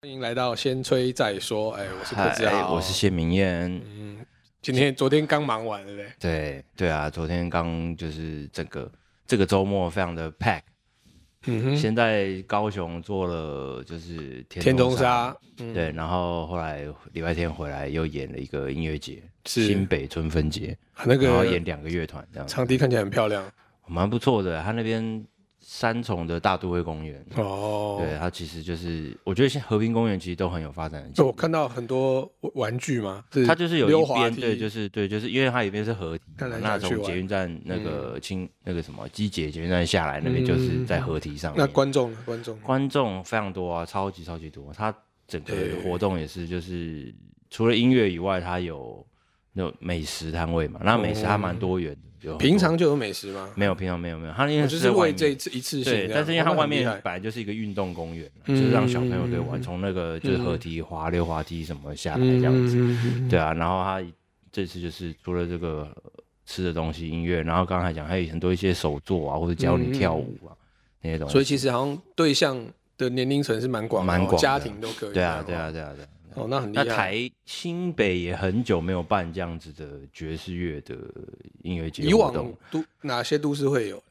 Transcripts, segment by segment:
欢迎来到先吹再说。哎，我是柯志豪，我是谢明燕。嗯，今天昨天刚忙完，对不对？对对啊，昨天刚就是整个这个周末非常的 pack。嗯哼，先在高雄做了就是天天中沙，对，然后后来礼拜天回来又演了一个音乐节，是新北春分节，那个然后演两个乐团这样，场地看起来很漂亮，蛮不错的，他那边。三重的大都会公园哦，对，它其实就是，我觉得现在和平公园其实都很有发展的。我看到很多玩具嘛，它就是有一边对，就是对，就是因为它一边是河堤，那从捷运站那个轻那个什么机捷捷运站下来那边就是在河堤上。那观众呢？观众观众非常多啊，超级超级多。它整个活动也是，就是除了音乐以外，它有那美食摊位嘛，那美食还蛮多元的。平常就有美食吗？没有，平常没有没有。他因为就是为这一次一次性，对，但是因为它外面本来就是一个运动公园，就是让小朋友可以玩，从那个就是河堤滑溜滑梯什么下来这样子，对啊。然后他这次就是除了这个吃的东西、音乐，然后刚才讲还有很多一些手作啊，或者教你跳舞啊那些东西。所以其实好像对象的年龄层是蛮广，蛮广，家庭都可以。对啊，对啊，对啊，对。哦，那很厉害。那台新北也很久没有办这样子的爵士乐的音乐节。以往都哪些都市会有？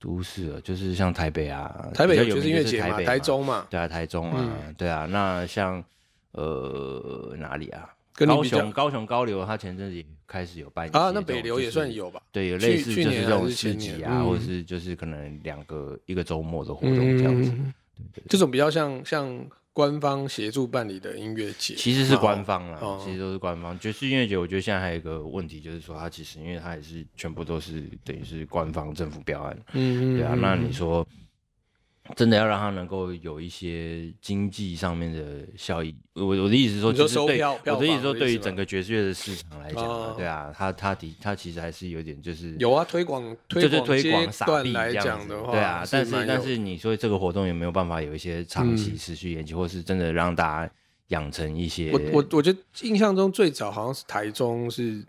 都市啊，就是像台北啊，台北有爵士音乐节嘛，台中嘛，对啊，台中啊，对啊。那像呃哪里啊？高雄，高雄高流，他前阵子也开始有办啊。那北流也算有吧？对，有类似就是这种市集啊，或者是就是可能两个一个周末的活动这样子。这种比较像像。官方协助办理的音乐节，其实是官方啦，哦、其实都是官方。爵士音乐节，我觉得现在还有一个问题，就是说它其实，因为它也是全部都是等于是官方政府标案，嗯，对啊，那你说。真的要让他能够有一些经济上面的效益。我我的意思是说，就是对我的意思是说，对于整个爵士乐的市场来讲，对啊，他他的他其实还是有点就是有啊，推广就是推广撒币这样子，对啊。但是但是你说这个活动有没有办法有一些长期持续延期，或是真的让大家养成一些？我我我觉得印象中最早好像是台中是，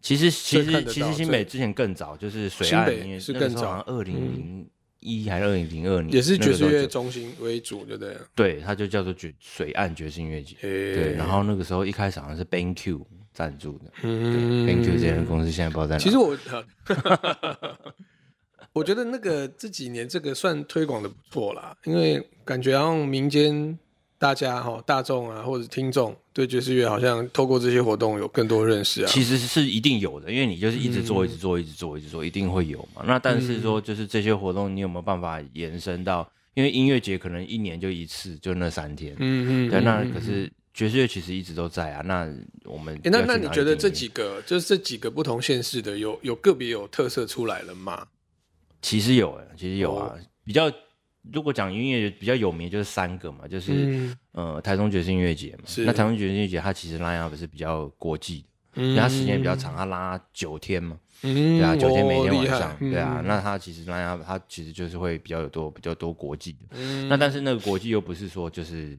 其实其实其实新北之前更早，就是水岸音乐是更早，二零零。一还是二零零二年，也是爵士乐中心为主，对了对？对，它就叫做爵水岸爵士音乐节。对，然后那个时候一开始好像是 BenQ 赞助的。嗯，BenQ 这间公司现在不知道在哪。其实我，我觉得那个这几年这个算推广的不错啦，因为感觉好像民间。大家哈，大众啊，或者听众对爵士乐好像透过这些活动有更多认识啊。其实是一定有的，因为你就是一直做，一直做，一直做，一直做，一定会有嘛。那但是说，就是这些活动，你有没有办法延伸到？因为音乐节可能一年就一次，就那三天。嗯嗯。对，那可是爵士乐其实一直都在啊。那我们，那那你觉得这几个，就是这几个不同县市的，有有个别有特色出来了吗？其实有，其实有啊，比较。如果讲音乐比较有名，就是三个嘛，就是、嗯、呃台中爵士音乐节嘛。那台中爵士音乐节它其实 line up 是比较国际的，嗯、因为它时间比较长，它拉九天嘛。嗯、对啊，九天每天晚上，嗯、对啊，那它其实 line up 它其实就是会比较有多比较多国际的。嗯、那但是那个国际又不是说就是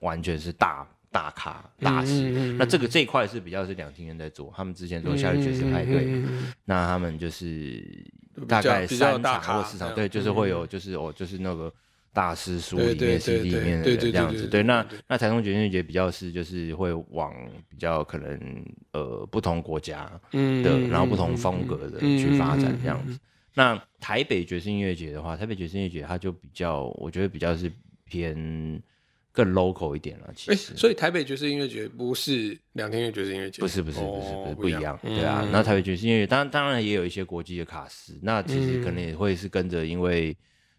完全是大大咖大师，嗯、那这个这一块是比较是两厅院在做，他们之前做夏日爵士派对，嗯、那他们就是。大概三场或四场，对，就是会有，就是哦，就是那个大师书里面、CD 里面的这样子。对，那那台中爵士音乐节比较是，就是会往比较可能呃不同国家的，然后不同风格的去发展这样子。那台北爵士音乐节的话，台北爵士音乐节它就比较，我觉得比较是偏。更 local 一点了，其实。所以台北爵士音乐节不是两天乐爵士音乐节，不是不是不是不是不一样，对啊。那台北爵士音乐节当然当然也有一些国际的卡司，那其实可能也会是跟着，因为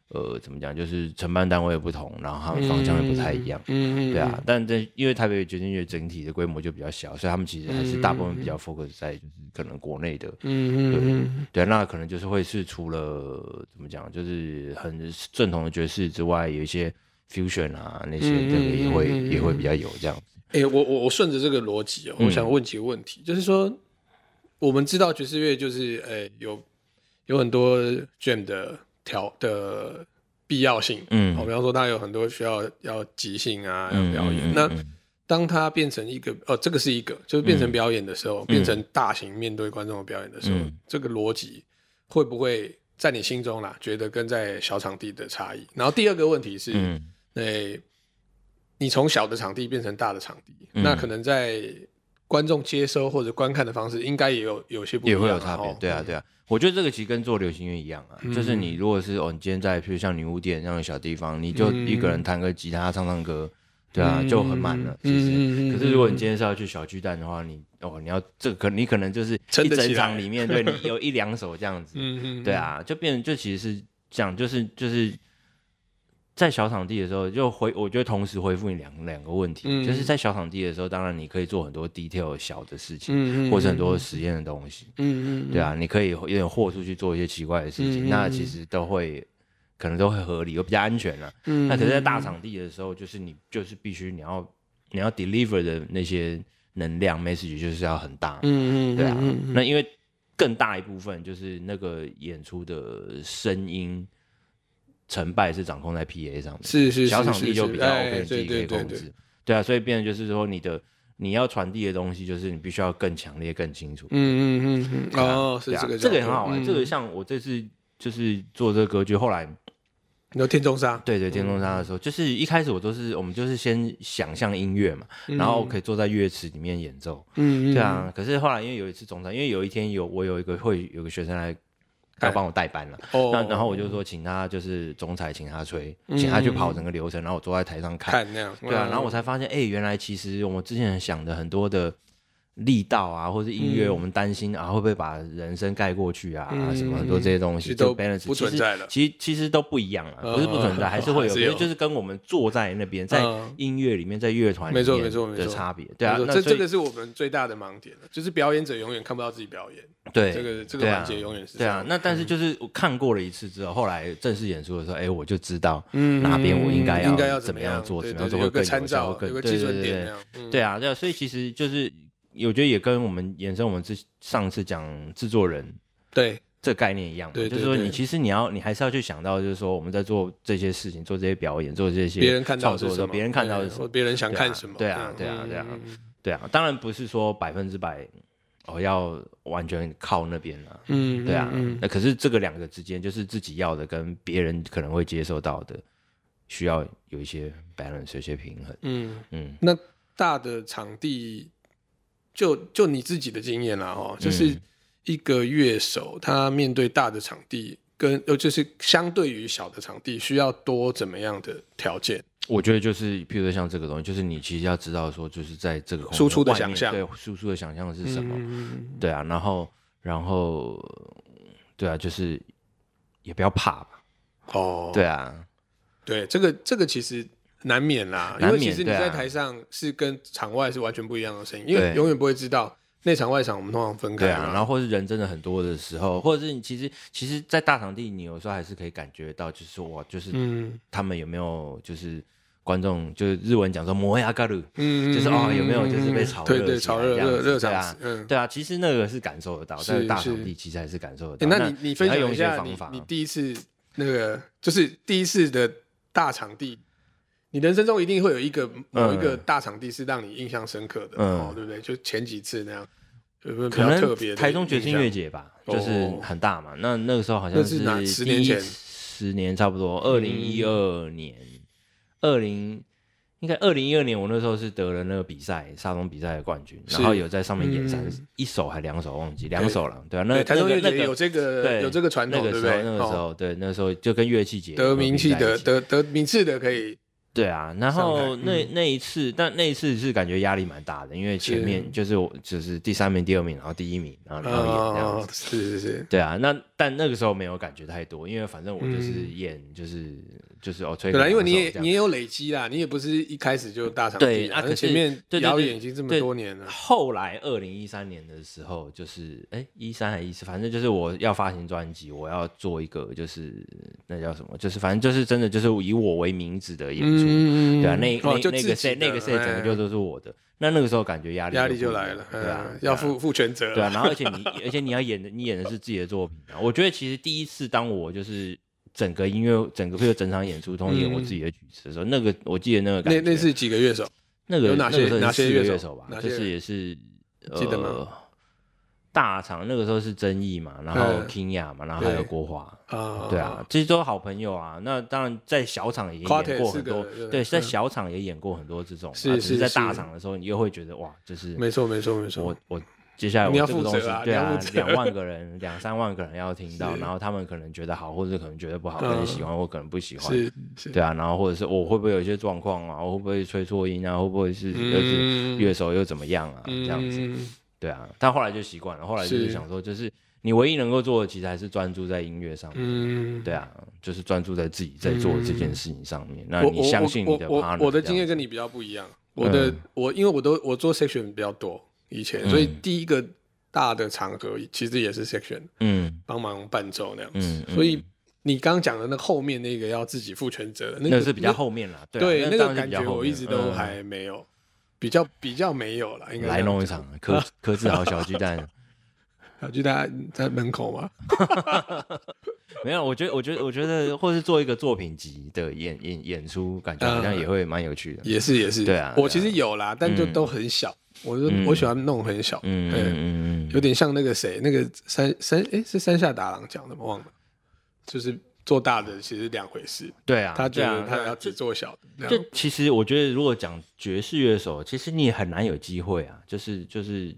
呃怎么讲，就是承办单位不同，然后他们方向也不太一样，嗯对啊。但这因为台北爵士音乐整体的规模就比较小，所以他们其实还是大部分比较 focus 在就是可能国内的，嗯嗯对对，那可能就是会是除了怎么讲，就是很正统的爵士之外，有一些。Fusion 啊，那些这个也会、嗯、也会比较有这样子。哎、欸，我我我顺着这个逻辑哦，我想问几个问题，嗯、就是说，我们知道爵士乐就是哎、欸、有有很多 jam 的调的必要性，嗯，好，比方说它有很多需要要即兴啊，要表演。嗯嗯嗯、那当它变成一个哦，这个是一个，就是变成表演的时候，嗯、变成大型面对观众的表演的时候，嗯、这个逻辑会不会在你心中啦，觉得跟在小场地的差异？然后第二个问题是。嗯那你从小的场地变成大的场地，嗯、那可能在观众接收或者观看的方式，应该也有有些不一样，也会有差别。对啊，对啊，我觉得这个其实跟做流行音乐一样啊，嗯、就是你如果是哦，你今天在譬如像女巫店这样的小地方，你就一个人弹个吉他唱唱歌，对啊，嗯、就很满了。其实，嗯、可是如果你今天是要去小巨蛋的话，你哦，你要这个可你可能就是一整场里面，对你 有一两首这样子，对啊，就变成就其实是这样，就是就是。在小场地的时候，就回我觉得同时回复你两两个问题，嗯、就是在小场地的时候，当然你可以做很多 detail 小的事情，嗯、或者很多实验的东西，嗯嗯，对啊，你可以有点豁出去做一些奇怪的事情，嗯、那其实都会可能都会合理，又比较安全了。嗯，那可是，在大场地的时候，就是你就是必须你要你要 deliver 的那些能量 message 就是要很大，嗯嗯，对啊，那因为更大一部分就是那个演出的声音。成败是掌控在 PA 上面，是是，小场地就比较 OK，你自己可以控制。对啊，所以变成就是说，你的你要传递的东西，就是你必须要更强烈、更清楚。嗯嗯嗯嗯。哦，是这个，这个也很好玩。这个像我这次就是做这个歌剧，后来你说天中沙，对对，天中沙的时候，就是一开始我都是我们就是先想象音乐嘛，然后可以坐在乐池里面演奏。嗯嗯。对啊，可是后来因为有一次中山，因为有一天有我有一个会有个学生来。要帮我代班了，那、oh, 然后我就说，请他就是总裁，请他吹，嗯、请他去跑整个流程，然后我坐在台上看，看那样，对啊，然后我才发现，哎、欸，原来其实我们之前想的很多的。力道啊，或者音乐，我们担心啊，会不会把人声盖过去啊？什么很多这些东西都 balance 不存在了。其实其实都不一样了，不是不存在，还是会有，就是跟我们坐在那边，在音乐里面，在乐团里面的差别。对啊，这这个是我们最大的盲点，就是表演者永远看不到自己表演。对，这个这个环节永远是。对啊，那但是就是我看过了一次之后，后来正式演出的时候，哎，我就知道哪边我应该要应该要怎么样做，怎么样做会更有效，更对对对对对啊，对啊，所以其实就是。我觉得也跟我们延伸我们之上次讲制作人对这个概念一样，对，就是说你其实你要你还是要去想到，就是说我们在做这些事情、做这些表演、做这些别人看到的时候，别人看到的时候，别人想看什么？对啊，对啊，对啊，对啊。当然不是说百分之百哦要完全靠那边了，嗯，对啊。那可是这个两个之间，就是自己要的跟别人可能会接受到的，需要有一些 balance，有些平衡。嗯嗯。那大的场地。就就你自己的经验啦，哦，就是一个乐手，他面对大的场地，跟呃，就是相对于小的场地，需要多怎么样的条件？我觉得就是，譬如说像这个东西，就是你其实要知道说，就是在这个输出的想象，对，输出的想象是什么？嗯、对啊，然后然后对啊，就是也不要怕吧。哦，对啊，对，这个这个其实。难免啦，因为其实你在台上是跟场外是完全不一样的声音，因为永远不会知道内场外场我们通常分开。对啊，然后或是人真的很多的时候，或者是你其实其实，在大场地你有时候还是可以感觉到，就是说哇，就是他们有没有就是观众就是日文讲说摩牙嘎鲁，嗯，就是哦有没有就是被炒热，对对，炒热热热场啊，嗯，对啊，其实那个是感受得到，在大场地其实还是感受得到。那你你分享一下你你第一次那个就是第一次的大场地。你人生中一定会有一个某一个大场地是让你印象深刻的，哦，对不对？就前几次那样，有没有比较特别？台中爵士音乐节吧，就是很大嘛。那那个时候好像是十年前，十年差不多，二零一二年，二零应该二零一二年，我那时候是得了那个比赛沙龙比赛的冠军，然后有在上面演三一首还两首忘记两首了，对啊。那台中乐节有这个有这个传统，对不对？那个时候对，那个时候就跟乐器节得名气的得得名次的可以。对啊，然后那那一次，但那一次是感觉压力蛮大的，因为前面就是我就是第三名、第二名，然后第一名，然后然后演这样子，是是是，对啊，那但那个时候没有感觉太多，因为反正我就是演就是就是哦，吹。对啊，因为你也你也有累积啦，你也不是一开始就大场地，对啊，可前面表演已经这么多年了。后来二零一三年的时候，就是哎一三还一四，反正就是我要发行专辑，我要做一个就是那叫什么，就是反正就是真的就是以我为名字的演出。嗯，对啊，那那那个那个 set 整个就都是我的，那那个时候感觉压力压力就来了，对啊，要负负全责，对啊，然后而且你 而且你要演的你演的是自己的作品啊，我觉得其实第一次当我就是整个音乐整个配合整场演出通演我自己的曲子的时候，那个我记得那个感觉，那那是几个乐手，那个有哪些哪些乐手？吧，就是也是记得吗？大厂那个时候是争议嘛，然后 Kinya 嘛，然后还有国华。啊，对啊，这些都是好朋友啊。那当然在小厂也演过很多，对，在小厂也演过很多这种，是是在大厂的时候，你又会觉得哇，就是没错没错没错，我我。接下来我这个东西，对啊，两万个人、两三万个人要听到，然后他们可能觉得好，或者可能觉得不好，可能喜欢或可能不喜欢，对啊，然后或者是我会不会有一些状况啊？我会不会吹错音啊？会不会是就是乐手又怎么样啊？这样子，对啊。但后来就习惯了，后来就是想说，就是你唯一能够做的，其实还是专注在音乐上面，对啊，就是专注在自己在做这件事情上面。那你相信你的 partner？我的经验跟你比较不一样，我的我因为我都我做 section 比较多。以前，所以第一个大的场合其实也是 section，嗯，帮忙伴奏那样子。所以你刚刚讲的那后面那个要自己负全责，那个是比较后面了。对，那个感觉我一直都还没有，比较比较没有了。应该来弄一场柯柯 志豪小巨蛋，小巨蛋在门口吗？没有，我觉得我觉得我觉得，或是做一个作品集的演演演出，感觉好像也会蛮有趣的。也是也是，对啊，我其实有啦，但就都很小。我就我喜欢弄很小，嗯嗯嗯，有点像那个谁，那个山山哎是山下达郎讲的吗？忘了，就是做大的其实两回事。对啊，他觉得他要只做小的。就其实我觉得，如果讲爵士乐手，其实你也很难有机会啊。就是就是，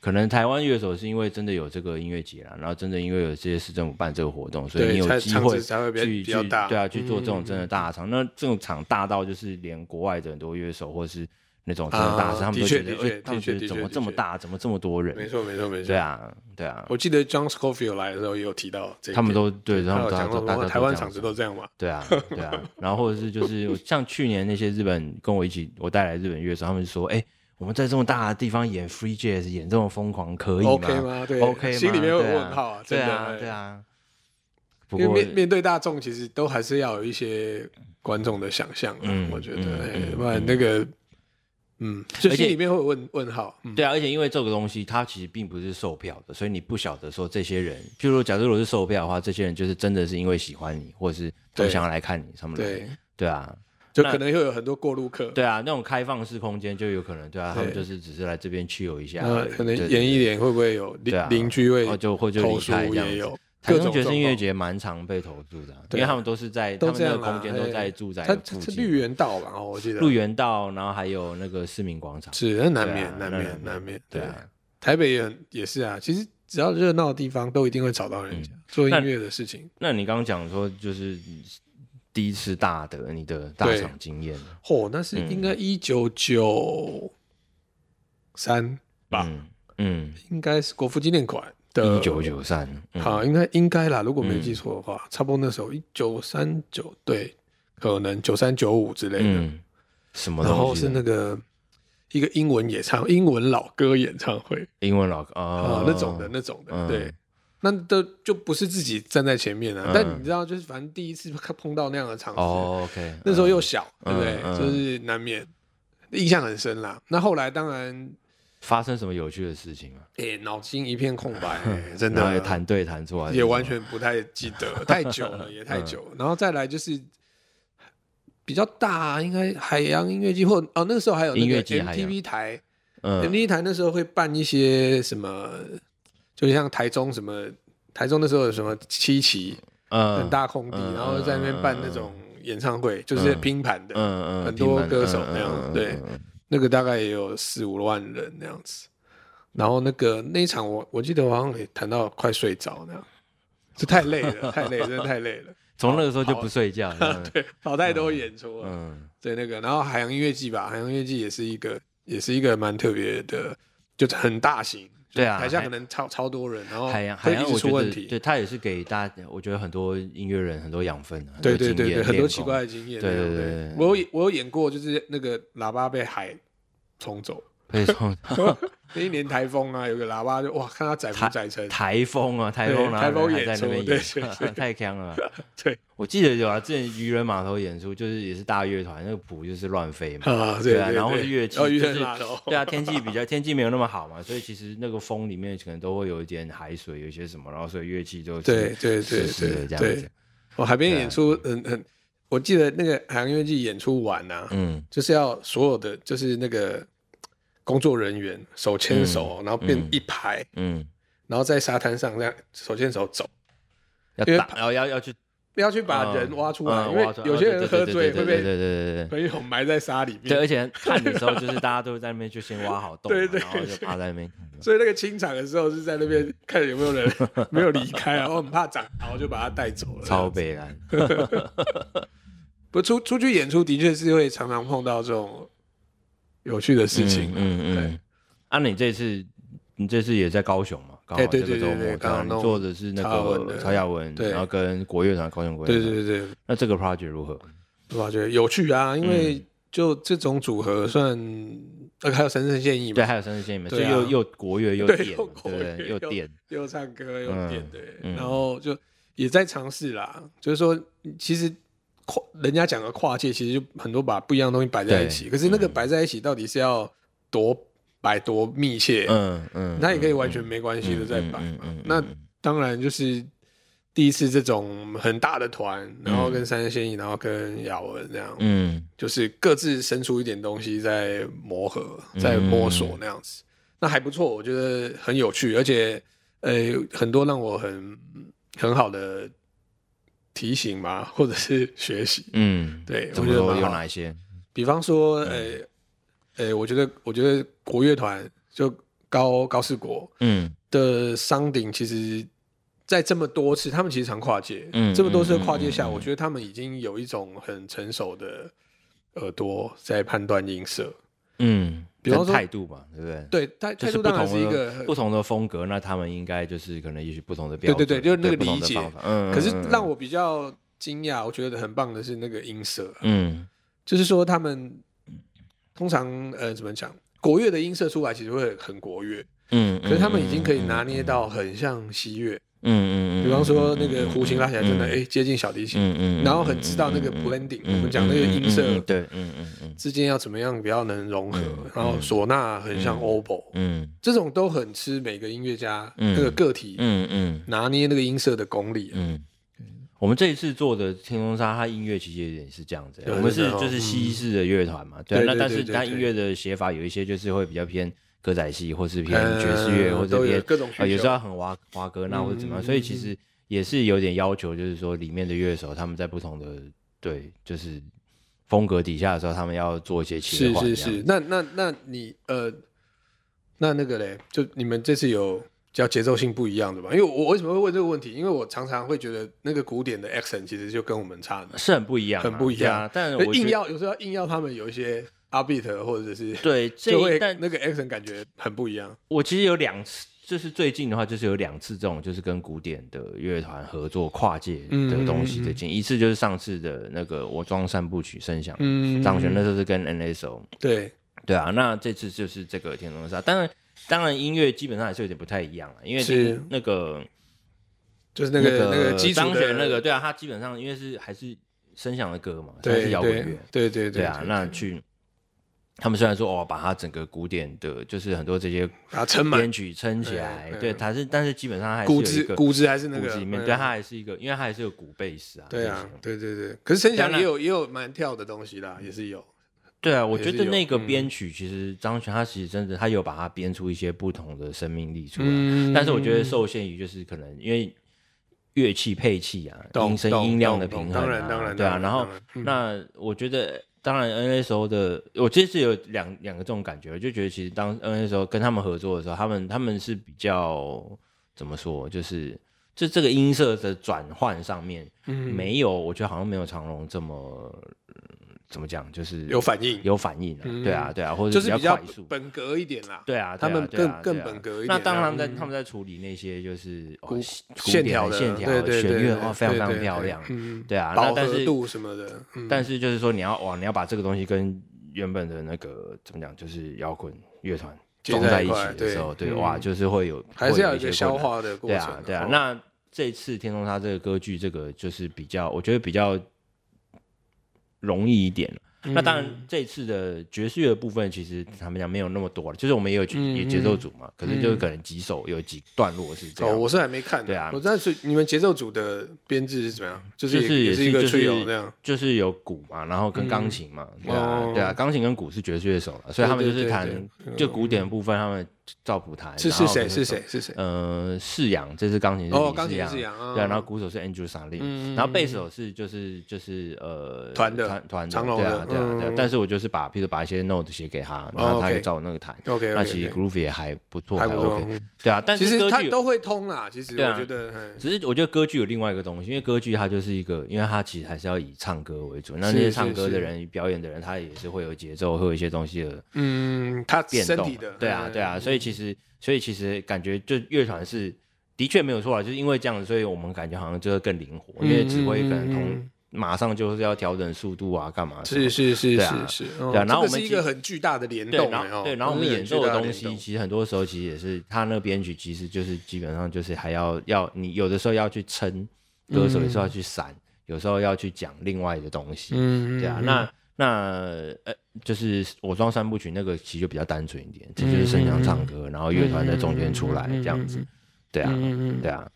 可能台湾乐手是因为真的有这个音乐节啦，然后真的因为有这些市政府办这个活动，所以你有机会去去对啊去做这种真的大场。那这种场大到就是连国外的很多乐手或是。那种真的大，他们都觉得，哎，他们觉得怎么这么大，怎么这么多人？没错，没错，没错。对啊，对啊。我记得 John Scofield 来的时候也有提到这，他们都对，然后大家台湾场子都这样嘛？对啊，对啊。然后或者是就是像去年那些日本跟我一起，我带来日本乐手，他们就说，哎，我们在这么大的地方演 free jazz，演这么疯狂，可以吗？OK 吗？对，OK 心里面有问号啊，对啊，对啊。因为面面对大众，其实都还是要有一些观众的想象嗯，我觉得，不然那个。嗯，而且里面会有问问号，对啊，而且因为这个东西它其实并不是售票的，所以你不晓得说这些人，譬如假设如果是售票的话，这些人就是真的是因为喜欢你，或者是都想要来看你什么的，对。对啊，就可能会有很多过路客，对啊，那种开放式空间就有可能，对啊，他们就是只是来这边 chill 一下，可能演一点会不会有邻邻居会就会就离开这样子。台中爵士音乐节蛮常被投诉的，因为他们都是在他们那个空间都在住在附近。它是绿园道吧？我记得绿园道，然后还有那个市民广场。是，那难免，难免，难免。对啊，台北也也是啊。其实只要热闹的地方，都一定会找到人家做音乐的事情。那你刚刚讲说，就是第一次大的你的大场经验，嚯，那是应该一九九三吧？嗯，应该是国父纪念馆。一九九三，好，应该应该啦，如果没记错的话，差不多那时候一九三九，对，可能九三九五之类的，什么？然后是那个一个英文演唱，英文老歌演唱会，英文老歌啊，那种的，那种的，对，那都就不是自己站在前面啊，但你知道，就是反正第一次碰到那样的场子，OK，那时候又小，对不对？就是难免印象很深啦。那后来当然。发生什么有趣的事情吗？哎，脑筋一片空白，真的。弹对弹错，也完全不太记得，太久了，也太久。然后再来就是比较大，应该海洋音乐季或哦，那个时候还有那个 MTV 台，MTV 台那时候会办一些什么，就像台中什么，台中那时候有什么七期，很大空地，然后在那边办那种演唱会，就是拼盘的，嗯嗯很多歌手那样，对。那个大概也有四五万人那样子，然后那个那一场我我记得我好像也谈到快睡着那样，这太累了，太累，真的太累了。从那个时候就不睡觉，对，跑太多演出了。嗯，对那个，然后海洋音乐季吧，海洋音乐季也是一个，也是一个蛮特别的，就是很大型。对啊，台下可能超超多人，然后海洋海洋我出问题，对他也是给大家，我觉得很多音乐人很多养分，对对对对，很多奇怪的经验。对对对，我有我有演过，就是那个喇叭被海冲走，被冲。那一年台风啊，有个喇叭就哇，看他载不载成。台风啊，台风，台风也在那边演，太强了。对，我记得有啊，之前渔人码头演出，就是也是大乐团，那个谱就是乱飞嘛。对啊，然后是乐器，就是对啊，天气比较天气没有那么好嘛，所以其实那个风里面可能都会有一点海水，有一些什么，然后所以乐器就对对对对这样子。我，海边演出嗯嗯，我记得那个海洋音乐季演出完啊，嗯，就是要所有的就是那个。工作人员手牵手，然后变一排，嗯，然后在沙滩上这样手牵手走，要打，然后要要去。不要去把人挖出来，因为有些人喝醉会被对对对朋友埋在沙里面。对，而且 看的时候就是大家都在那边就先挖好洞，对对，然后就趴在那边。所以那个清场的时候是在那边看有没有人 没有离开，然后很怕长，然后就把他带走了。超悲哀。不出出去演出的确是会常常碰到这种有趣的事情。嗯嗯。啊，你这次你这次也在高雄吗？对对对对，刚好做的是那个曹雅文，然后跟国乐团高雄国乐团，对对对，那这个 project 如何？我觉得有趣啊，因为就这种组合算，呃，还有神圣献艺，对，还有神圣献艺，所以又又国乐又电，对，又电，又唱歌又电，对，然后就也在尝试啦，就是说，其实跨人家讲的跨界，其实就很多把不一样的东西摆在一起，可是那个摆在一起到底是要多？摆多密切，嗯嗯，那也可以完全没关系的再摆嘛。那当然就是第一次这种很大的团，然后跟三生献艺，然后跟雅文这样，嗯，就是各自生出一点东西在磨合，在摸索那样子，那还不错，我觉得很有趣，而且呃很多让我很很好的提醒嘛，或者是学习，嗯，对，我觉得有哪一些？比方说，呃。诶、欸，我觉得，我觉得国乐团就高高士国，嗯，的商顶，其实，在这么多次，他们其实常跨界，嗯，这么多次跨界下，我觉得他们已经有一种很成熟的耳朵在判断音色，嗯，比方说态度嘛，对不对？对，态态度当然是一个不同的风格，那他们应该就是可能也许不同的标准，对对对，就是那个理解，嗯，可是让我比较惊讶，我觉得很棒的是那个音色，嗯，就是说他们。通常呃，怎么讲？国乐的音色出来其实会很国乐，嗯，可是他们已经可以拿捏到很像西乐，嗯嗯，比方说那个弧形拉起来真的哎接近小提琴，嗯嗯，然后很知道那个 blending，我们讲那个音色对，嗯嗯嗯之间要怎么样比较能融合，然后唢呐很像 oboe，嗯，这种都很吃每个音乐家那个个体，嗯嗯，拿捏那个音色的功力，嗯。我们这一次做的天空沙，它音乐其实也是这样子。我们是就是西式的乐团嘛，对。那但是它音乐的写法有一些就是会比较偏歌仔戏，或是偏爵士乐，或者偏各种啊，有时候很华华歌那或者怎么样。所以其实也是有点要求，就是说里面的乐手他们在不同的对就是风格底下的时候，他们要做一些切换。是是是。那那那你呃，那那个嘞，就你们这次有。叫节奏性不一样的吧？因为我为什么会问这个问题？因为我常常会觉得那个古典的 action 其实就跟我们差的是很不一样，很不一样。但我硬要有时候要硬要他们有一些 upbeat 或者是对，就会但那个 accent 感觉很不一样。我其实有两次，就是最近的话，就是有两次这种就是跟古典的乐团合作跨界的东西的经历。一次就是上次的那个我装三部曲声响，嗯，张悬那时候是跟 NSO，对对啊。那这次就是这个天空沙，当然。当然，音乐基本上还是有点不太一样了，因为是那个，就是那个那个张悬那个，对啊，他基本上因为是还是声响的歌嘛，还，是摇滚乐，对对对啊，那去他们虽然说哦，把他整个古典的，就是很多这些编曲撑起来，对，他是，但是基本上还是骨子骨子还是那个，里面对，他还是一个，因为他还是有鼓贝斯啊，对啊，对对对，可是陈翔也有也有蛮跳的东西啦，也是有。对啊，我觉得那个编曲其实张悬他其实真的他有把它编出一些不同的生命力出来，嗯、但是我觉得受限于就是可能因为乐器配器啊，懂音声音量的平衡啊，当然当然对啊，然后、嗯、那我觉得当然 NSO 的我其实有两两个这种感觉，我就觉得其实当 NSO 跟他们合作的时候，他们他们是比较怎么说，就是就这个音色的转换上面，嗯、没有我觉得好像没有长隆这么。怎么讲？就是有反应，有反应，对啊，对啊，或者是比较快速，本格一点啦。对啊，他们更更本格一点。那当他们在他们在处理那些就是线条线条的旋律的话，非常非常漂亮。对啊，饱和度什么的。但是就是说，你要哇，你要把这个东西跟原本的那个怎么讲，就是摇滚乐团装在一起的时候，对哇，就是会有还是要有一些消化的过程。对啊，对啊。那这次天空沙这个歌剧，这个就是比较，我觉得比较。容易一点，那当然，这次的爵士乐的部分，其实他们讲没有那么多了，就是我们也有也节奏组嘛，可是就是可能几首有几段落是这样。哦，我是还没看。对啊，我但是你们节奏组的编制是怎么样？就是也是一个 trio 这样，就是有鼓嘛，然后跟钢琴嘛，对啊，对啊，钢琴跟鼓是爵士乐手了，所以他们就是弹就古典的部分，他们照谱弹。是是谁？是谁？是谁？呃，世阳，这是钢琴哦，钢琴世阳，对，然后鼓手是 Andrew Salin，然后贝斯手是就是就是呃团的团团的，对啊对啊对啊，但是我就是把，譬如把一些 note 写给他，然后他就照那个弹。OK，那其实 groove 也还不错，还 OK。对啊，但是其实他都会通啦。其实我觉得，只是我觉得歌剧有另外一个东西，因为歌剧它就是一个，因为它其实还是要以唱歌为主。那那些唱歌的人、表演的人，他也是会有节奏，会有一些东西的，嗯，他变动的。对啊，对啊，所以其实，所以其实感觉就乐团是的确没有错啊，就是因为这样子，所以我们感觉好像就会更灵活，因为指挥可能同。马上就是要调整速度啊，干嘛？是是是是是，对啊。然后我们是一个很巨大的联动，对，然后我们演奏的东西，其实很多时候其实也是他那编曲，其实就是基本上就是还要要你有的时候要去撑歌手，有时候要去闪，有时候要去讲另外的东西，嗯，对啊。那那呃，就是我装三部曲那个其实就比较单纯一点，这就是声响唱歌，然后乐团在中间出来这样子，对啊，对啊，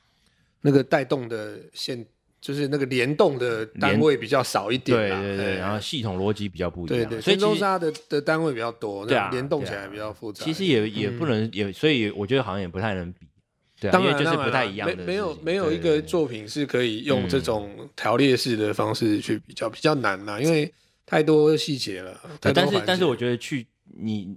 那个带动的线。就是那个联动的单位比较少一点，对对对，然后系统逻辑比较不一样，对对，所以中沙的的单位比较多，对啊，联动起来比较复杂。其实也也不能也，所以我觉得好像也不太能比，对，啊，当然就是不太一样的。没有没有一个作品是可以用这种条列式的方式去比较，比较难呐，因为太多细节了。但是但是我觉得去你。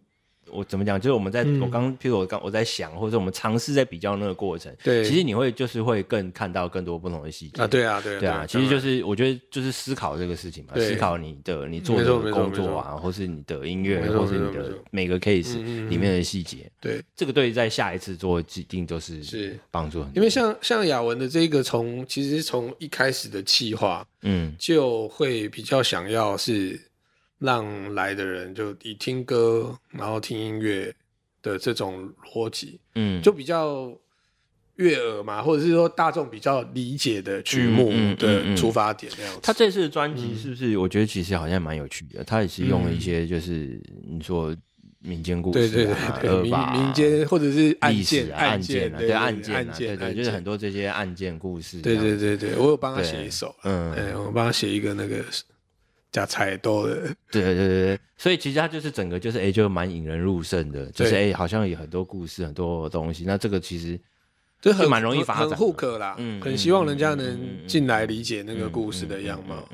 我怎么讲？就是我们在，我刚，譬如我刚我在想，或者我们尝试在比较那个过程，对，其实你会就是会更看到更多不同的细节啊，对啊，对，对啊，其实就是我觉得就是思考这个事情嘛，思考你的你做的工作啊，或是你的音乐，或是你的每个 case 里面的细节，对，这个对在下一次做一定都是是帮助很多。因为像像雅文的这个从其实从一开始的企划，嗯，就会比较想要是。让来的人就以听歌，然后听音乐的这种逻辑，嗯，就比较悦耳嘛，或者是说大众比较理解的曲目的出发点这样子。他这次的专辑是不是？我觉得其实好像蛮有趣的。他也是用了一些就是你说民间故事，对对对，民民间或者是案件案件对案件案件，对，就是很多这些案件故事。对对对对，我有帮他写一首，嗯，我帮他写一个那个。加菜多的，对对对对，所以其实它就是整个就是哎，就蛮引人入胜的，就是哎，好像有很多故事，很多东西。那这个其实就很蛮容易发展，很 hook 啦，嗯，很希望人家能进来理解那个故事的样貌。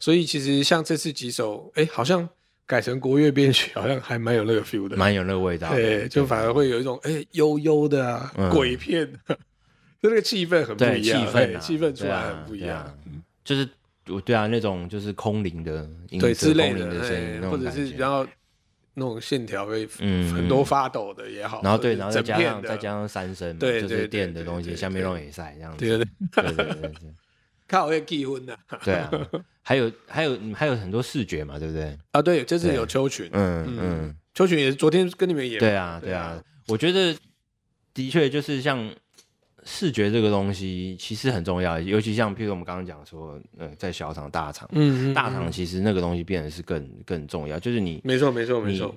所以其实像这次几首，哎，好像改成国乐编曲，好像还蛮有那个 feel 的，蛮有那个味道。对，就反而会有一种哎悠悠的啊，鬼片，就那个气氛很不一样，气氛气氛出来很不一样，就是。对啊，那种就是空灵的音，对之类的声音，或者是比较那种线条会很多发抖的也好。然后对，然后再加上再加上三声，对，就是电的东西，下面弄也塞这样子。对对对对对，靠会气氛的。对啊，还有还有还有很多视觉嘛，对不对？啊，对，这次有秋群，嗯嗯，秋群也是昨天跟你们演。对啊对啊，我觉得的确就是像。视觉这个东西其实很重要，尤其像譬如我们刚刚讲说，呃，在小厂、大厂，嗯，大厂其实那个东西变得是更更重要，就是你没错没错没错，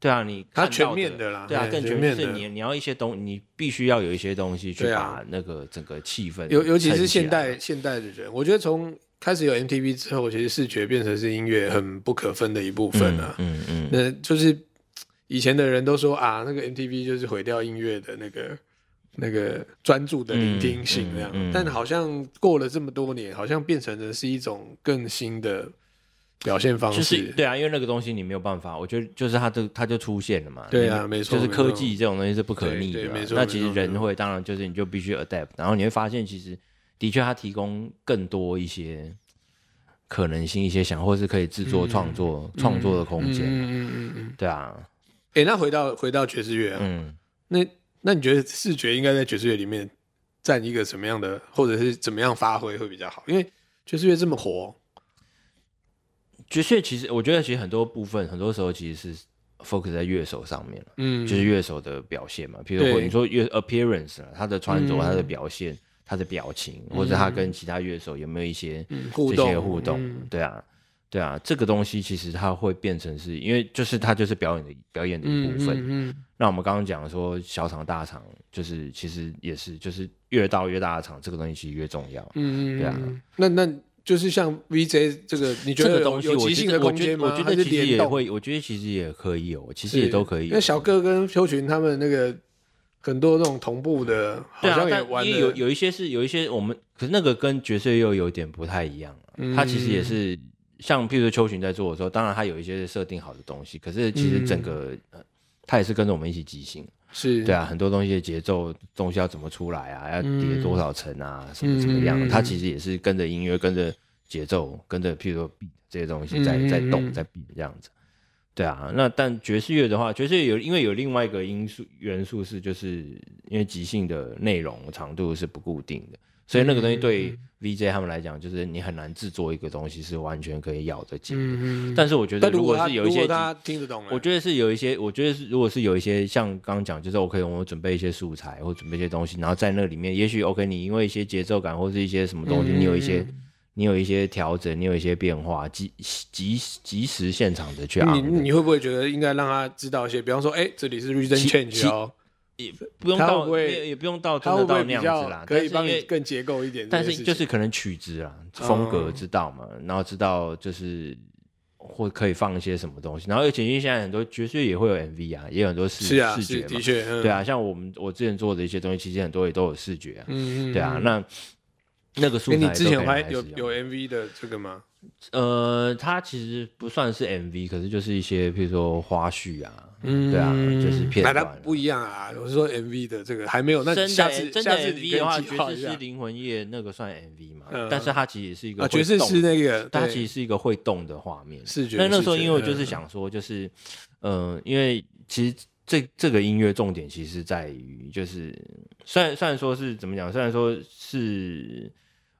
对啊，你它全面的啦，对啊，更全面是你你要一些东，你必须要有一些东西去把那个整个气氛，尤尤其是现代现代的人，我觉得从开始有 MTV 之后，其实视觉变成是音乐很不可分的一部分啊，嗯嗯，那就是以前的人都说啊，那个 MTV 就是毁掉音乐的那个。那个专注的聆听性那样，嗯嗯嗯、但好像过了这么多年，好像变成的是一种更新的表现方式。就是对啊，因为那个东西你没有办法，我觉得就是它就它就出现了嘛。对啊，没错，就是科技这种东西是不可逆的。那其实人会，当然就是你就必须 adapt，然后你会发现，其实的确它提供更多一些可能性，一些想或是可以制作创作创、嗯、作的空间。嗯嗯嗯嗯，对啊。哎、欸，那回到回到爵士乐，嗯，那。那你觉得视觉应该在爵士乐里面占一个什么样的，或者是怎么样发挥会比较好？因为爵士乐这么火，爵士乐其实我觉得其实很多部分，很多时候其实是 focus 在乐手上面了，嗯，就是乐手的表现嘛。比如说你说乐 appearance，他的穿着、他的表现、他的表情，或者他跟其他乐手有没有一些这些互动？对啊。对啊，这个东西其实它会变成是因为就是它就是表演的表演的一部分。嗯，那我们刚刚讲说小场大场，就是其实也是就是越到越大的场，这个东西其实越重要。嗯嗯，对啊。那那就是像 VJ 这个，你觉得有即兴的空间吗？我觉得其实也会，我觉得其实也可以有，其实也都可以。那小哥跟邱群他们那个。很多那种同步的，好像也玩的。有有一些是有一些我们，可是那个跟爵士又有点不太一样。嗯、它其实也是像，譬如说秋群在做的时候，当然他有一些设定好的东西，可是其实整个、嗯、它也是跟着我们一起即兴。是对啊，很多东西的节奏东西要怎么出来啊，要叠多少层啊，嗯、什么什么样？他其实也是跟着音乐，跟着节奏，跟着譬如说 beat 这些东西在在动，在 beat 这样子。对啊，那但爵士乐的话，爵士乐有因为有另外一个因素元素是，就是因为即兴的内容长度是不固定的，所以那个东西对 VJ 他们来讲，就是你很难制作一个东西是完全可以咬得紧但是我觉得，如果是有一些他听得懂，我觉得是有一些，我觉得是如果是有一些像刚刚讲，就是 OK，我们准备一些素材或准备一些东西，然后在那里面，也许 OK，你因为一些节奏感或是一些什么东西，嗯、你有一些。你有一些调整，你有一些变化，即即及时现场的去。你你会不会觉得应该让他知道一些？比方说，哎、欸，这里是 r e a s o n change 哦，也不用到，也也不用到真的到那样子啦。可以帮你更结构一点。但是就是可能曲子啊，风格知道嘛，嗯、然后知道就是会可以放一些什么东西。然后而且因为现在很多爵士也会有 MV 啊，也有很多视视觉嘛。的确，嗯、对啊，像我们我之前做的一些东西，其实很多也都有视觉啊。嗯嗯。对啊，那。那个素材，你之前还有有 MV 的这个吗？呃，它其实不算是 MV，可是就是一些，比如说花絮啊，嗯，对啊，就是片段。不一样啊，我是说 MV 的这个还没有。那下次真的 MV 的话，爵士是灵魂夜那个算 MV 嘛？但是它其实也是一个爵士是那个，它其实是一个会动的画面。视觉。那那时候因为我就是想说，就是嗯，因为其实这这个音乐重点其实在于，就是虽然虽然说是怎么讲，虽然说是。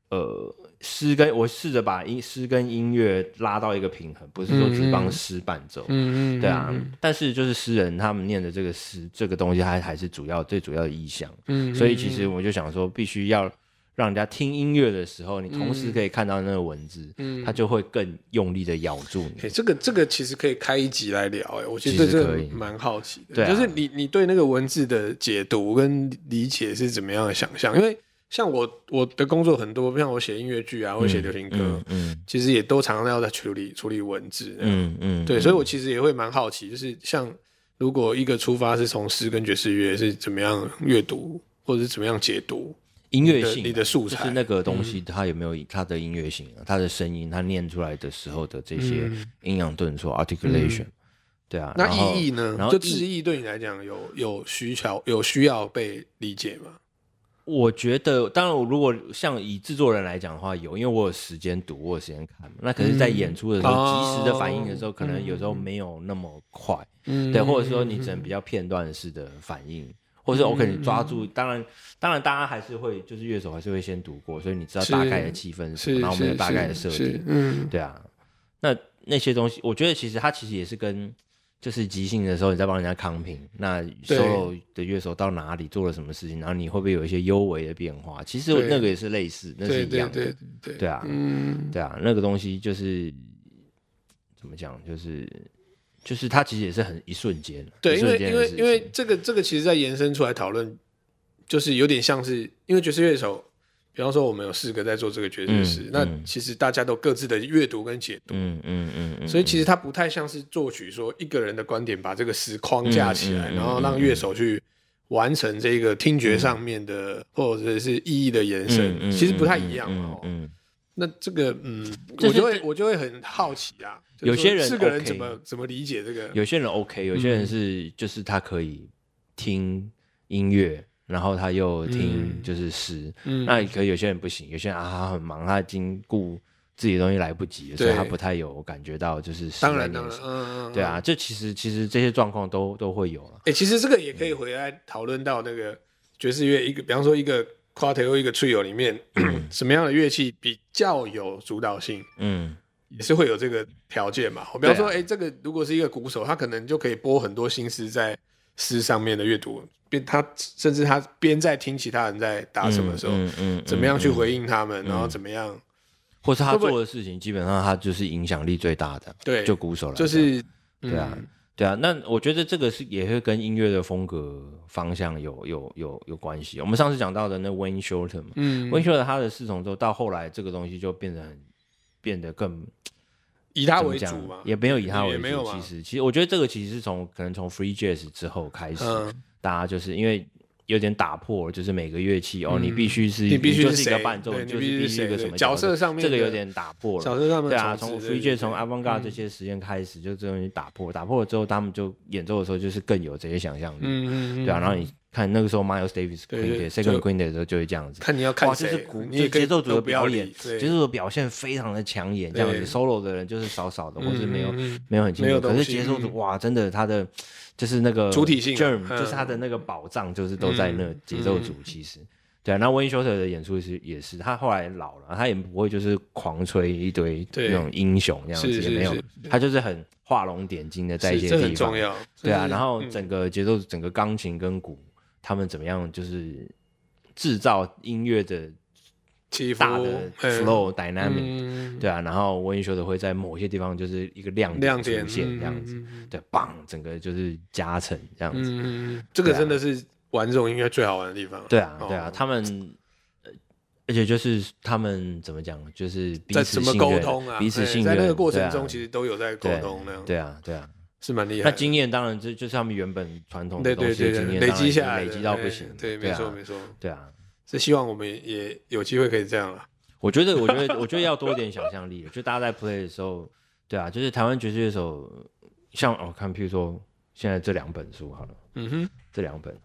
呃，诗跟我试着把音诗跟音乐拉到一个平衡，不是说只帮诗伴奏，嗯嗯，对啊，但是就是诗人他们念的这个诗，这个东西还还是主要最主要的意象，嗯，所以其实我就想说，必须要让人家听音乐的时候，你同时可以看到那个文字，嗯，他就会更用力的咬住你。这个这个其实可以开一集来聊，哎，我觉得这个蛮好奇的，对，就是你你对那个文字的解读跟理解是怎么样的想象？因为。像我我的工作很多，像我写音乐剧啊，或写流行歌，嗯，其实也都常常要在处理处理文字，嗯嗯，对，嗯、所以我其实也会蛮好奇，就是像如果一个出发是从诗跟爵士乐是怎么样阅读，或者是怎么样解读音乐性你的素材，就是那个？东西它有没有它的音乐性，啊，它的声音，它念出来的时候的这些阴阳顿挫 articulation，对啊，那意义呢？然后就字义对你来讲有有需求有需要被理解吗？我觉得，当然，如果像以制作人来讲的话，有，因为我有时间读，我有时间看。那可是，在演出的时候，及时的反应的时候，可能有时候没有那么快，对，或者说你只能比较片段式的反应，或者是我可能抓住。当然，当然，大家还是会，就是乐手还是会先读过，所以你知道大概的气氛是什么，然后我们有大概的设定，嗯，对啊。那那些东西，我觉得其实它其实也是跟。就是即兴的时候，你在帮人家康平，那所有的乐手到哪里做了什么事情，然后你会不会有一些幽微的变化？其实那个也是类似，那是一样的，对对对啊，嗯，对啊，那个东西就是怎么讲，就是就是它其实也是很一瞬间，对，因为因为因为这个这个其实在延伸出来讨论，就是有点像是因为爵士乐手。比方说，我们有四个在做这个爵士诗，嗯嗯、那其实大家都各自的阅读跟解读，嗯嗯嗯，所以其实它不太像是作曲说一个人的观点把这个诗框架起来，然后让乐手去完成这个听觉上面的、嗯、或者是意义的延伸，其实不太一样哦。嗯那这个嗯，我就会我就会很好奇啊，有些人四个人怎么怎么理解这个？有些人 OK，有些人是就是他可以听音乐。然后他又听就是诗，嗯、那可有些人不行，有些人啊他很忙，他已经顾自己的东西来不及了，所以他不太有感觉到就是诗在念什么。嗯、对啊，这其实其实这些状况都都会有了。哎、欸，其实这个也可以回来讨论到那个爵士乐一个，比方说一个 quartet 或一个 trio 里面，嗯、什么样的乐器比较有主导性？嗯，也是会有这个条件嘛。我比方说，哎、啊欸，这个如果是一个鼓手，他可能就可以拨很多心思在诗上面的阅读。边他甚至他边在听其他人在打什么的时候，怎么样去回应他们，嗯、然后怎么样或是他做的事情，基本上他就是影响力最大的。对，就鼓手了，就是对啊。对啊，那我觉得这个是也会跟音乐的风格方向有有有有关系。我们上次讲到的那 Wayne Shorter 嘛，嗯，Wayne Shorter 他的四重奏到后来这个东西就变得很变得更以他为主嘛，也没有以他为主。其实其实我觉得这个其实是从可能从 Free Jazz 之后开始，嗯、大家就是因为。有点打破，就是每个乐器哦，你必须是，你必须是一个伴奏，就是必须一个什么角色上面，这个有点打破了。角色上面，对啊，从 Free Jazz 从 Avant-Garde 这些时间开始，就这东西打破，打破了之后，他们就演奏的时候就是更有这些想象力。嗯嗯对啊，然后你看那个时候 Miles Davis Quintet Second Quintet 的时候就会这样子。看你要看谁，就是鼓，就节奏组的表演，节奏的表现非常的抢眼，这样子。Solo 的人就是少少的，或是没有没有很清楚，可是节奏组哇，真的他的。就是那个主体性，germ 就是他的那个宝藏，就是都在那节奏组。其实，对啊，那 Wayne Shorter 的演出是也是，他后来老了，他也不会就是狂吹一堆那种英雄那样子，也没有，他就是很画龙点睛的在一些地方。对啊，然后整个节奏，整个钢琴跟鼓，他们怎么样，就是制造音乐的。大的 flow dynamic，对啊，然后 Wayne Shorter 会在某些地方就是一个亮点出现这样子，对，棒，整个就是加成这样子。这个真的是玩这种音乐最好玩的地方。对啊，对啊，他们，而且就是他们怎么讲，就是彼此沟通啊，彼此信任，在那个过程中其实都有在沟通那样。对啊，对啊，是蛮厉害。那经验当然就就是他们原本传统的东西经验累积下来，累积到不行。对，没错没错。对啊。是希望我们也有机会可以这样了。我觉得，我觉得，我觉得要多一点想象力。就大家在 play 的时候，对啊，就是台湾爵士乐手，像我看，譬如说现在这两本书好了，嗯哼，这两本，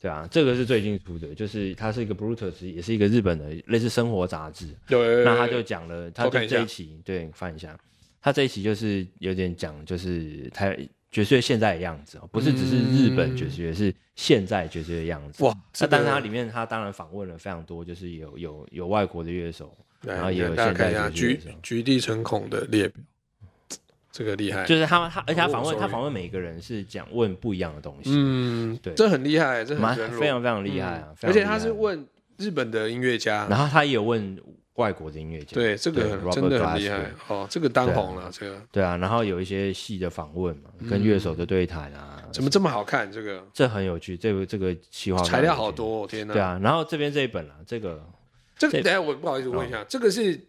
对啊，这个是最近出的，就是它是一个 Brutus，也是一个日本的类似生活杂志。对，那他就讲了，他就这一期，对，翻一下，他这一期就是有点讲，就是他。爵士乐现在的样子哦，不是只是日本爵士乐，是现在爵士乐的样子。哇！那但是它里面，他当然访问了非常多，就是有有有外国的乐手，然后也有现在的爵士乐手。橘地成孔的列表，这个厉害。就是他他，而且他访问他访问每一个人是讲问不一样的东西。嗯，对，这很厉害，这很非常非常厉害啊！而且他是问日本的音乐家，然后他也有问。外国的音乐家，对这个真的很厉害哦，这个当红了，这个。对啊，然后有一些戏的访问嘛，跟乐手的对谈啊，怎么这么好看？这个？这很有趣，这个这个企划材料好多，天哪！对啊，然后这边这一本啊，这个这个等下我不好意思问一下，这个是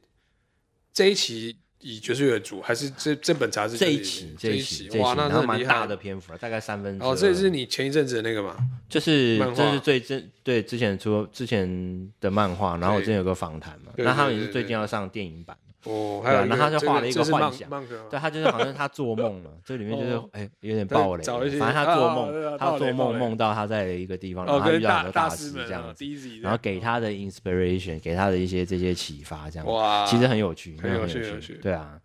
这一期以爵士乐为主，还是这这本杂志这一期这一期哇，那是蛮大的篇幅了，大概三分哦，这是你前一阵子的那个嘛？这是这是最真对之前出之前的漫画，然后我之前有个访谈嘛，那他们也是最近要上电影版哦，还有那他就画了一个幻想，对他就是好像他做梦了，这里面就是哎有点暴雷，反正他做梦，他做梦梦到他在一个地方，然后他遇到很多大师这样子，然后给他的 inspiration，给他的一些这些启发，这样哇，其实很有趣，很有趣，对啊。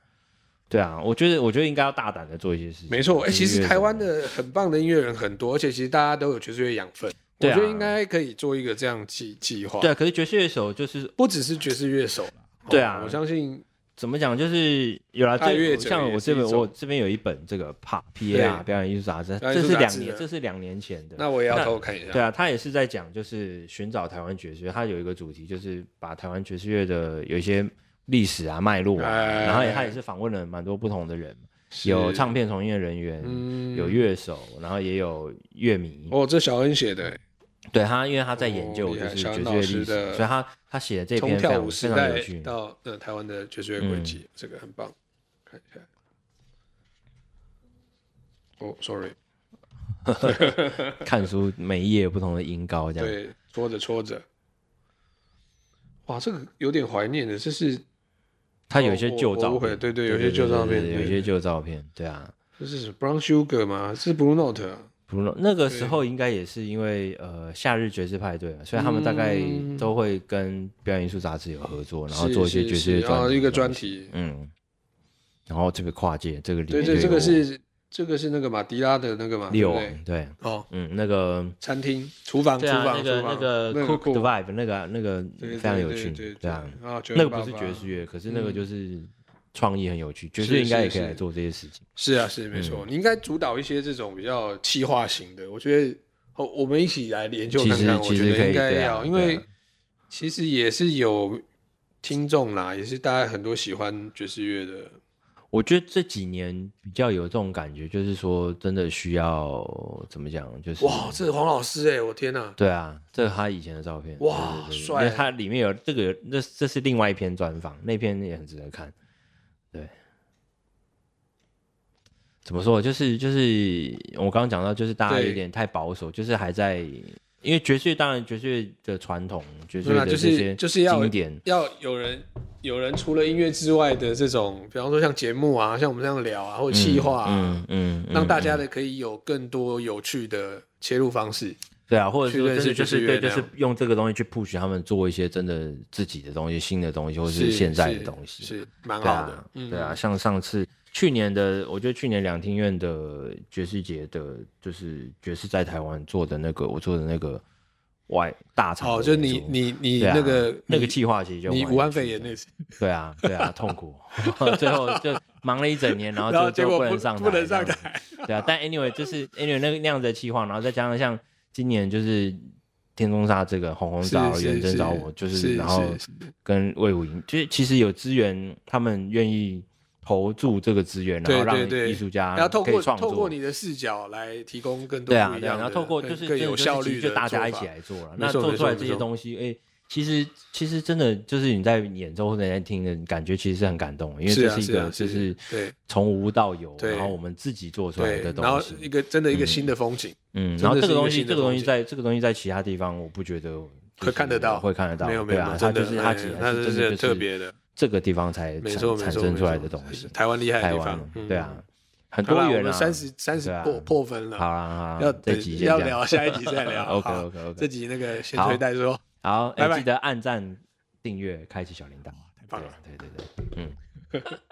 对啊，我觉得我觉得应该要大胆的做一些事情。没错，哎，其实台湾的很棒的音乐人很多，而且其实大家都有爵士乐养分。我觉得应该可以做一个这样计计划。对啊，可是爵士乐手就是不只是爵士乐手。对啊，我相信怎么讲，就是有了这像我这边我这边有一本这个 PAR P A R 表演艺术杂志，这是两年这是两年前的。那我也要偷看一下。对啊，他也是在讲就是寻找台湾爵士乐，他有一个主题就是把台湾爵士乐的有一些。历史啊，脉络啊，然后他也是访问了蛮多不同的人，有唱片从业人员，有乐手，然后也有乐迷。哦，这小恩写的，对他，因为他在研究就是爵士乐历史，所以他他写的这篇非常非常有趣。到呃台湾的爵士乐轨迹，这个很棒，看一下。哦，sorry，看书每一页有不同的音高，这样对，戳着戳着。哇，这个有点怀念的，这是。他有一些旧照片，对对，有些旧照片，有一些旧照片，对啊。这是 Brown Sugar 吗？是 Blue Note 啊。那个时候应该也是因为呃夏日爵士派对，所以他们大概都会跟表演艺术杂志有合作，然后做一些爵士专然后一个专题，嗯。然后这个跨界，这个里面对对，这个是。这个是那个马迪拉的那个嘛？六对哦，嗯，那个餐厅厨房厨房那个那个 Cook the Vibe 那个那个非常有趣，对啊，那个不是爵士乐，可是那个就是创意很有趣，爵士应该也可以来做这些事情。是啊，是没错，你应该主导一些这种比较气化型的，我觉得哦，我们一起来研究看看，我觉得应该要，因为其实也是有。听众啦，也是大家很多喜欢爵士乐的。我觉得这几年比较有这种感觉，就是说真的需要怎么讲？就是哇，这是黄老师哎、欸，我天哪！对啊，这是他以前的照片。哇，帅！他里面有这个，那这是另外一篇专访，那篇也很值得看。对，怎么说？就是就是我刚刚讲到，就是大家有点太保守，就是还在。因为爵士乐当然爵士乐的传统，爵士乐的这些就是要经典，要有人有人除了音乐之外的这种，比方说像节目啊，像我们这样聊啊，或者气话啊，嗯嗯，嗯，让大家的可以有更多有趣的切入方式，对啊，或者说就是就是对，就是用这个东西去 push 他们做一些真的自己的东西、新的东西，或者是现在的东西，是，是蛮好的，对啊，嗯、对啊，像上次。去年的，我觉得去年两厅院的爵士节的，就是爵士在台湾做的那个，我做的那个外大场。哦，就你你你那个那个计划，其实就你武汉肺炎那次。对啊，对啊，痛苦，最后就忙了一整年，然后就就不能上台，不能上台。对啊，但 anyway 就是 anyway 那个那样子的计划，然后再加上像今年就是天中煞这个红红找远征找我，就是然后跟魏武营，就是其实有资源，他们愿意。投注这个资源，然后让艺术家可以创作，对对对，然后透过透过你的视角来提供更多对啊，对啊，然后透过就是更有效率，就大家一起来做了。那做出来这些东西，哎，其实其实真的就是你在演奏或者在听的感觉，其实是很感动，因为这是一个就是对从无到有，然后我们自己做出来的东西，然后一个真的一个新的风景，嗯，然后这个东西这个东西在这个东西在其他地方我不觉得会看得到，会看得到，没有没有，它就是它其实它真的特别的。这个地方才产产生出来的东西，台湾厉害的地方，对啊，很多元啊。三十三十破破分了，好啊，好，要这集要聊，下一集再聊。OK OK OK，这集那个先推带说，好，拜拜，记得按赞、订阅、开启小铃铛，太棒了，对对对，嗯。